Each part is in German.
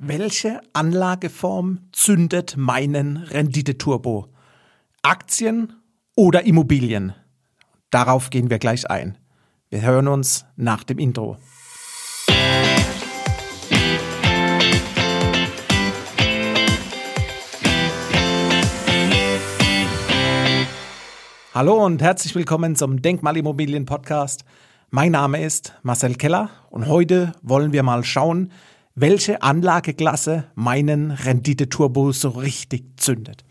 Welche Anlageform zündet meinen Renditeturbo? Aktien oder Immobilien? Darauf gehen wir gleich ein. Wir hören uns nach dem Intro. Hallo und herzlich willkommen zum Denkmalimmobilien Podcast. Mein Name ist Marcel Keller und heute wollen wir mal schauen, welche Anlageklasse meinen Renditeturbo so richtig zündet.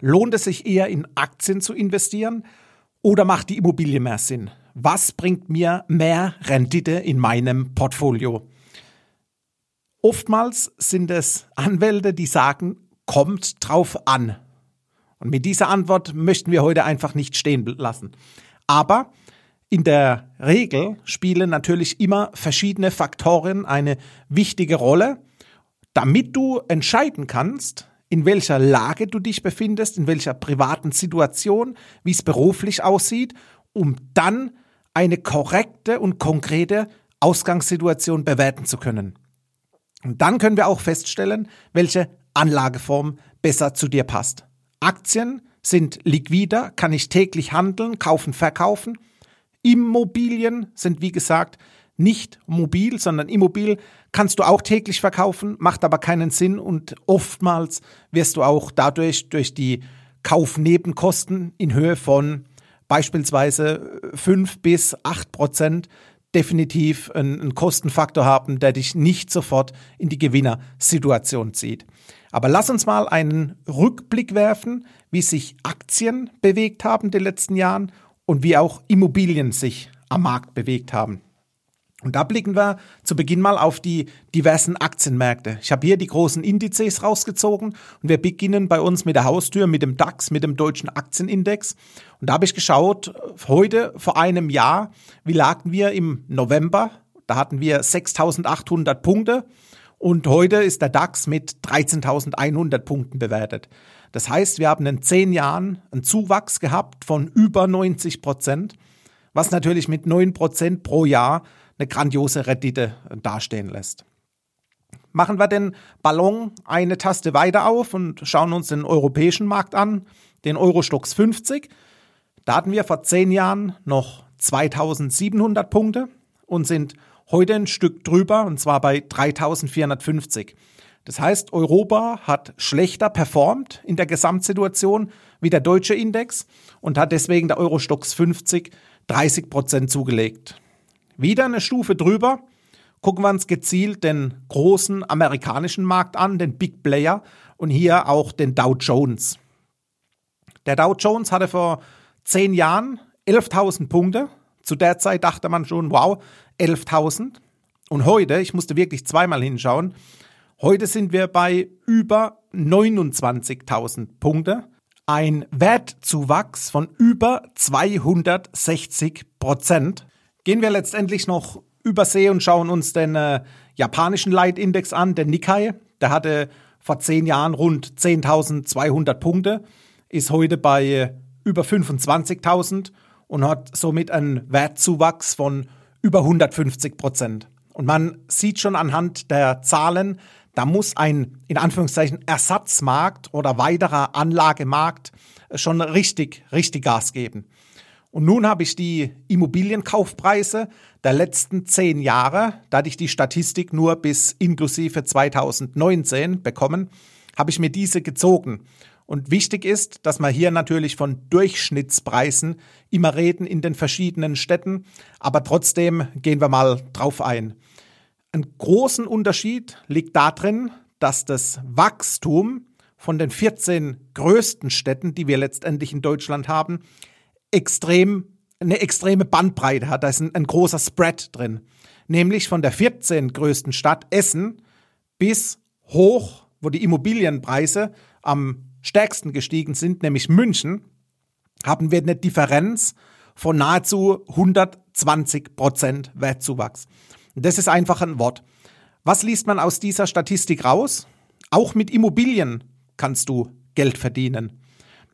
Lohnt es sich eher in Aktien zu investieren oder macht die Immobilie mehr Sinn? Was bringt mir mehr Rendite in meinem Portfolio? Oftmals sind es Anwälte, die sagen, kommt drauf an. Und mit dieser Antwort möchten wir heute einfach nicht stehen lassen. Aber in der Regel spielen natürlich immer verschiedene Faktoren eine wichtige Rolle, damit du entscheiden kannst, in welcher Lage du dich befindest, in welcher privaten Situation, wie es beruflich aussieht, um dann eine korrekte und konkrete Ausgangssituation bewerten zu können. Und dann können wir auch feststellen, welche Anlageform besser zu dir passt. Aktien sind liquider, kann ich täglich handeln, kaufen, verkaufen. Immobilien sind, wie gesagt, nicht mobil, sondern immobil kannst du auch täglich verkaufen, macht aber keinen Sinn und oftmals wirst du auch dadurch durch die Kaufnebenkosten in Höhe von beispielsweise 5 bis 8 Prozent definitiv einen, Kostenfaktor haben, der dich nicht sofort in die Gewinnersituation zieht. Aber lass uns mal einen Rückblick werfen, wie sich Aktien bewegt haben in den letzten Jahren und wie auch Immobilien sich am Markt bewegt haben. Und da blicken wir zu Beginn mal auf die diversen Aktienmärkte. Ich habe hier die großen Indizes rausgezogen und wir beginnen bei uns mit der Haustür, mit dem DAX, mit dem deutschen Aktienindex. Und da habe ich geschaut, heute vor einem Jahr, wie lagen wir im November? Da hatten wir 6.800 Punkte und heute ist der DAX mit 13.100 Punkten bewertet. Das heißt, wir haben in zehn Jahren einen Zuwachs gehabt von über 90 Prozent, was natürlich mit 9 Prozent pro Jahr eine grandiose Rendite dastehen lässt. Machen wir den Ballon eine Taste weiter auf und schauen uns den europäischen Markt an, den Eurostox 50. Da hatten wir vor zehn Jahren noch 2700 Punkte und sind heute ein Stück drüber und zwar bei 3450. Das heißt, Europa hat schlechter performt in der Gesamtsituation wie der deutsche Index und hat deswegen der Eurostox 50 30 Prozent zugelegt. Wieder eine Stufe drüber. Gucken wir uns gezielt den großen amerikanischen Markt an, den Big Player und hier auch den Dow Jones. Der Dow Jones hatte vor zehn Jahren 11.000 Punkte. Zu der Zeit dachte man schon, wow, 11.000. Und heute, ich musste wirklich zweimal hinschauen, Heute sind wir bei über 29.000 Punkte. Ein Wertzuwachs von über 260 Prozent. Gehen wir letztendlich noch übersee und schauen uns den äh, japanischen Leitindex an, den Nikkei. Der hatte vor zehn Jahren rund 10.200 Punkte, ist heute bei äh, über 25.000 und hat somit einen Wertzuwachs von über 150 Prozent. Und man sieht schon anhand der Zahlen, da muss ein, in Anführungszeichen, Ersatzmarkt oder weiterer Anlagemarkt schon richtig, richtig Gas geben. Und nun habe ich die Immobilienkaufpreise der letzten zehn Jahre, da ich die Statistik nur bis inklusive 2019 bekommen, habe ich mir diese gezogen. Und wichtig ist, dass wir hier natürlich von Durchschnittspreisen immer reden in den verschiedenen Städten, aber trotzdem gehen wir mal drauf ein. Ein großen Unterschied liegt darin, dass das Wachstum von den 14 größten Städten, die wir letztendlich in Deutschland haben, extrem, eine extreme Bandbreite hat. Da ist ein, ein großer Spread drin. Nämlich von der 14 größten Stadt Essen bis hoch, wo die Immobilienpreise am stärksten gestiegen sind, nämlich München, haben wir eine Differenz von nahezu 120 Prozent Wertzuwachs. Das ist einfach ein Wort. Was liest man aus dieser Statistik raus? Auch mit Immobilien kannst du Geld verdienen.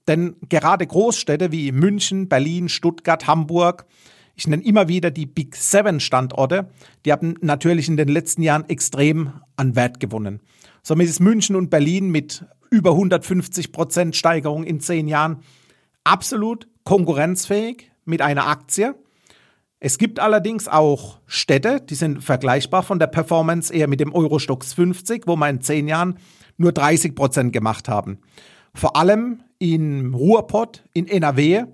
Denn gerade Großstädte wie München, Berlin, Stuttgart, Hamburg, Ich nenne immer wieder die Big Seven Standorte. Die haben natürlich in den letzten Jahren extrem an Wert gewonnen. Somit ist München und Berlin mit über 150 Prozent Steigerung in zehn Jahren absolut konkurrenzfähig mit einer Aktie. Es gibt allerdings auch Städte, die sind vergleichbar von der Performance eher mit dem Eurostox 50, wo wir in zehn Jahren nur 30 Prozent gemacht haben. Vor allem in Ruhrpott, in NRW,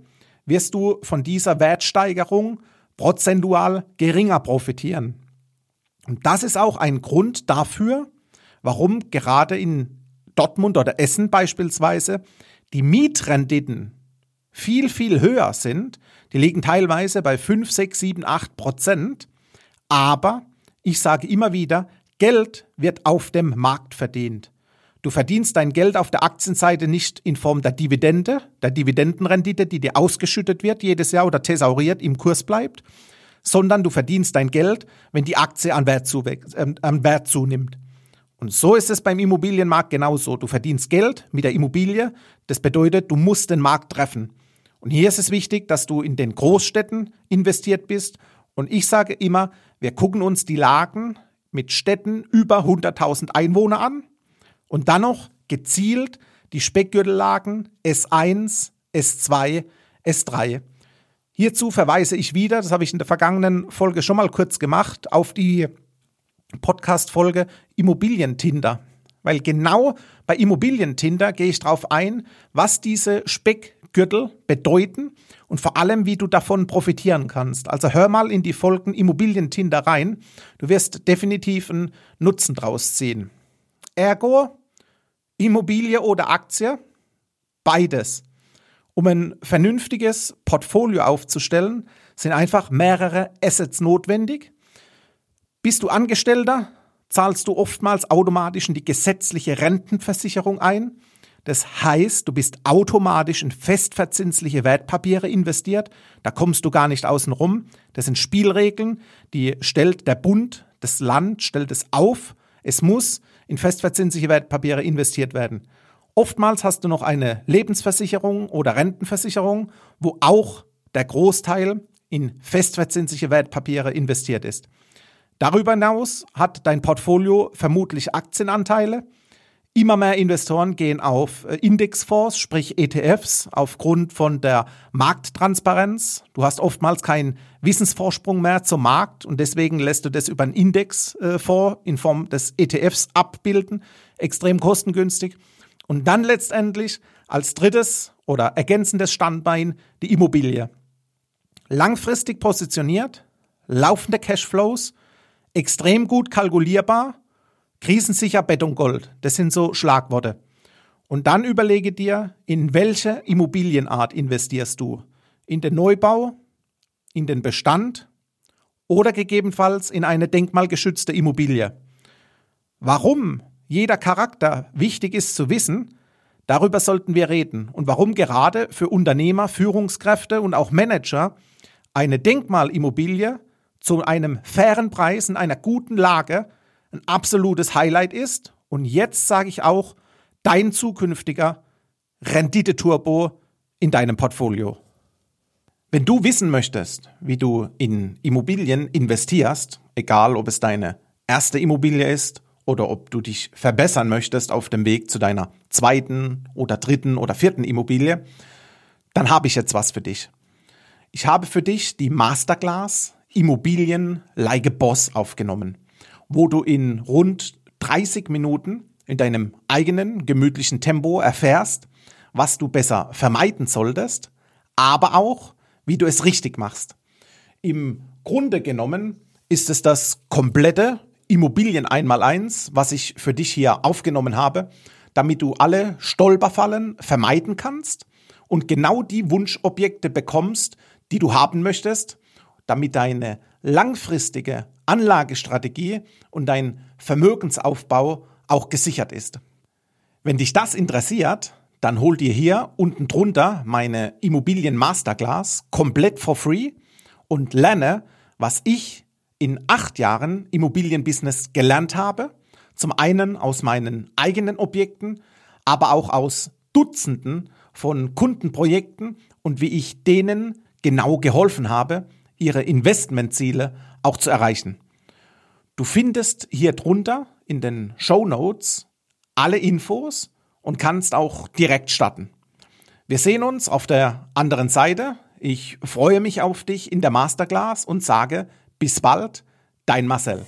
wirst du von dieser Wertsteigerung prozentual geringer profitieren. Und das ist auch ein Grund dafür, warum gerade in Dortmund oder Essen beispielsweise die Mietrenditen viel, viel höher sind. Die liegen teilweise bei 5, 6, 7, 8 Prozent. Aber ich sage immer wieder, Geld wird auf dem Markt verdient. Du verdienst dein Geld auf der Aktienseite nicht in Form der Dividende, der Dividendenrendite, die dir ausgeschüttet wird jedes Jahr oder thesauriert im Kurs bleibt, sondern du verdienst dein Geld, wenn die Aktie an Wert, äh, an Wert zunimmt. Und so ist es beim Immobilienmarkt genauso. Du verdienst Geld mit der Immobilie. Das bedeutet, du musst den Markt treffen. Und hier ist es wichtig, dass du in den Großstädten investiert bist. Und ich sage immer, wir gucken uns die Lagen mit Städten über 100.000 Einwohner an und dann noch gezielt die Speckgürtellagen S1, S2, S3. Hierzu verweise ich wieder, das habe ich in der vergangenen Folge schon mal kurz gemacht, auf die Podcast-Folge Immobilientinder. Weil genau bei Immobilientinder gehe ich darauf ein, was diese Speckgürtel bedeuten und vor allem, wie du davon profitieren kannst. Also hör mal in die Folgen Immobilientinder rein. Du wirst definitiv einen Nutzen draus ziehen. Ergo, Immobilie oder Aktie? Beides. Um ein vernünftiges Portfolio aufzustellen, sind einfach mehrere Assets notwendig. Bist du Angestellter, zahlst du oftmals automatisch in die gesetzliche Rentenversicherung ein. Das heißt, du bist automatisch in festverzinsliche Wertpapiere investiert. Da kommst du gar nicht außen rum. Das sind Spielregeln, die stellt der Bund, das Land stellt es auf. Es muss in festverzinsliche Wertpapiere investiert werden. Oftmals hast du noch eine Lebensversicherung oder Rentenversicherung, wo auch der Großteil in festverzinsliche Wertpapiere investiert ist. Darüber hinaus hat dein Portfolio vermutlich Aktienanteile. Immer mehr Investoren gehen auf äh, Indexfonds, sprich ETFs, aufgrund von der Markttransparenz. Du hast oftmals keinen Wissensvorsprung mehr zum Markt und deswegen lässt du das über einen Indexfonds in Form des ETFs abbilden, extrem kostengünstig. Und dann letztendlich als drittes oder ergänzendes Standbein die Immobilie. Langfristig positioniert, laufende Cashflows, extrem gut kalkulierbar, krisensicher Beton Gold. Das sind so Schlagworte. Und dann überlege dir, in welche Immobilienart investierst du? In den Neubau, in den Bestand oder gegebenenfalls in eine denkmalgeschützte Immobilie. Warum jeder Charakter wichtig ist zu wissen, darüber sollten wir reden. Und warum gerade für Unternehmer, Führungskräfte und auch Manager eine Denkmalimmobilie zu einem fairen Preis in einer guten Lage ein absolutes Highlight ist. Und jetzt sage ich auch, dein zukünftiger Rendite-Turbo in deinem Portfolio. Wenn du wissen möchtest, wie du in Immobilien investierst, egal ob es deine erste Immobilie ist oder ob du dich verbessern möchtest auf dem Weg zu deiner zweiten oder dritten oder vierten Immobilie, dann habe ich jetzt was für dich. Ich habe für dich die Masterclass Immobilien like Boss aufgenommen, wo du in rund 30 Minuten in deinem eigenen gemütlichen Tempo erfährst, was du besser vermeiden solltest, aber auch, wie du es richtig machst. Im Grunde genommen ist es das komplette Immobilien einmal eins, was ich für dich hier aufgenommen habe, damit du alle Stolperfallen vermeiden kannst und genau die Wunschobjekte bekommst, die du haben möchtest, damit deine langfristige Anlagestrategie und dein Vermögensaufbau auch gesichert ist. Wenn dich das interessiert, dann hol dir hier unten drunter meine Immobilien Masterclass komplett for free und lerne, was ich in acht Jahren Immobilienbusiness gelernt habe. Zum einen aus meinen eigenen Objekten, aber auch aus Dutzenden von Kundenprojekten und wie ich denen genau geholfen habe, ihre Investmentziele auch zu erreichen. Du findest hier drunter in den Show Notes alle Infos und kannst auch direkt starten. Wir sehen uns auf der anderen Seite. Ich freue mich auf dich in der Masterclass und sage bis bald, dein Marcel.